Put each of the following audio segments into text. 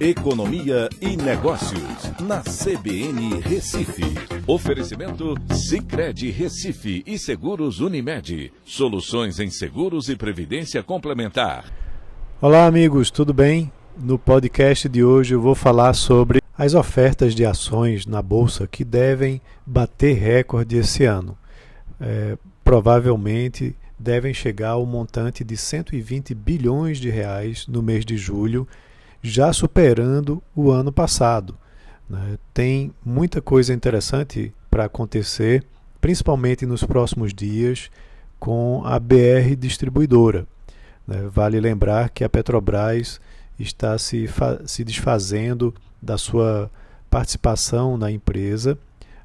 Economia e Negócios, na CBN Recife. Oferecimento Cicred Recife e Seguros Unimed. Soluções em seguros e previdência complementar. Olá, amigos, tudo bem? No podcast de hoje eu vou falar sobre as ofertas de ações na Bolsa que devem bater recorde esse ano. É, provavelmente devem chegar ao montante de 120 bilhões de reais no mês de julho já superando o ano passado. Né? Tem muita coisa interessante para acontecer, principalmente nos próximos dias, com a BR Distribuidora. Né? Vale lembrar que a Petrobras está se, se desfazendo da sua participação na empresa,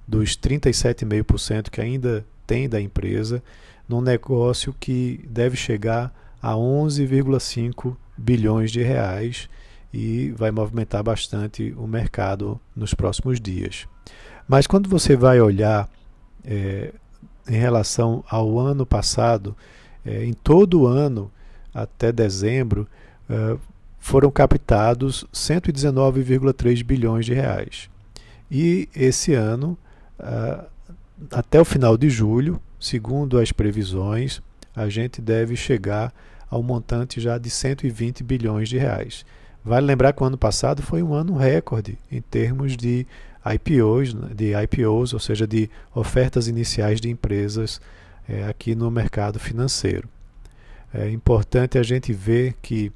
dos 37,5% que ainda tem da empresa, num negócio que deve chegar a 11,5 bilhões de reais e vai movimentar bastante o mercado nos próximos dias. Mas quando você vai olhar é, em relação ao ano passado, é, em todo o ano, até dezembro, é, foram captados 119,3 bilhões de reais. E esse ano, é, até o final de julho, segundo as previsões, a gente deve chegar ao montante já de 120 bilhões de reais. Vale lembrar que o ano passado foi um ano recorde em termos de IPOs, né, de IPOs, ou seja, de ofertas iniciais de empresas é, aqui no mercado financeiro. É importante a gente ver que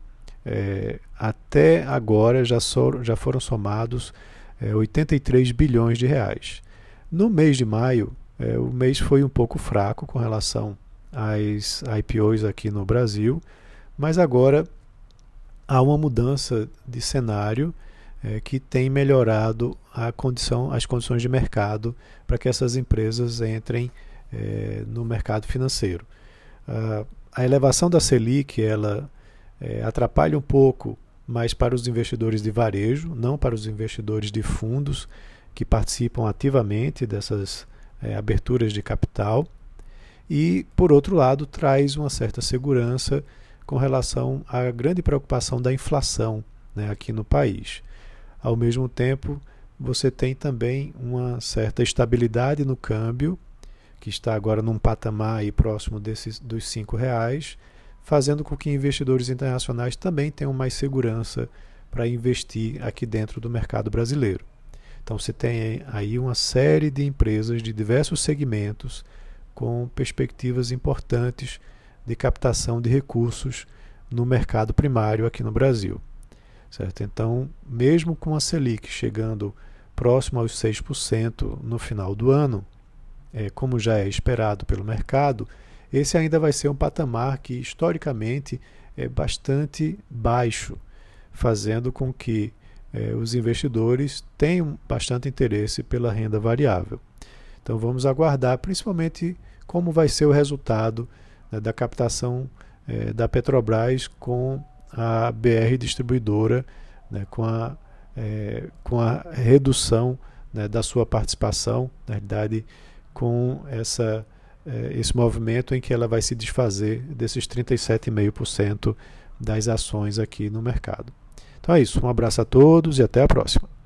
é, até agora já, so, já foram somados é, 83 bilhões de reais. No mês de maio, é, o mês foi um pouco fraco com relação às IPOs aqui no Brasil, mas agora há uma mudança de cenário é, que tem melhorado a condição, as condições de mercado para que essas empresas entrem é, no mercado financeiro. Uh, a elevação da Selic ela é, atrapalha um pouco, mas para os investidores de varejo, não para os investidores de fundos que participam ativamente dessas aberturas de capital. E, por outro lado, traz uma certa segurança com relação à grande preocupação da inflação né, aqui no país. Ao mesmo tempo, você tem também uma certa estabilidade no câmbio, que está agora num patamar aí próximo desses, dos cinco reais, fazendo com que investidores internacionais também tenham mais segurança para investir aqui dentro do mercado brasileiro. Então você tem aí uma série de empresas de diversos segmentos com perspectivas importantes de captação de recursos no mercado primário aqui no Brasil. Certo? Então, mesmo com a Selic chegando próximo aos 6% no final do ano, é, como já é esperado pelo mercado, esse ainda vai ser um patamar que historicamente é bastante baixo, fazendo com que é, os investidores tenham bastante interesse pela renda variável. Então vamos aguardar principalmente como vai ser o resultado né, da captação é, da Petrobras com a BR distribuidora, né, com, a, é, com a redução né, da sua participação, na realidade, com essa, é, esse movimento em que ela vai se desfazer desses 37,5% das ações aqui no mercado. Então é isso, um abraço a todos e até a próxima.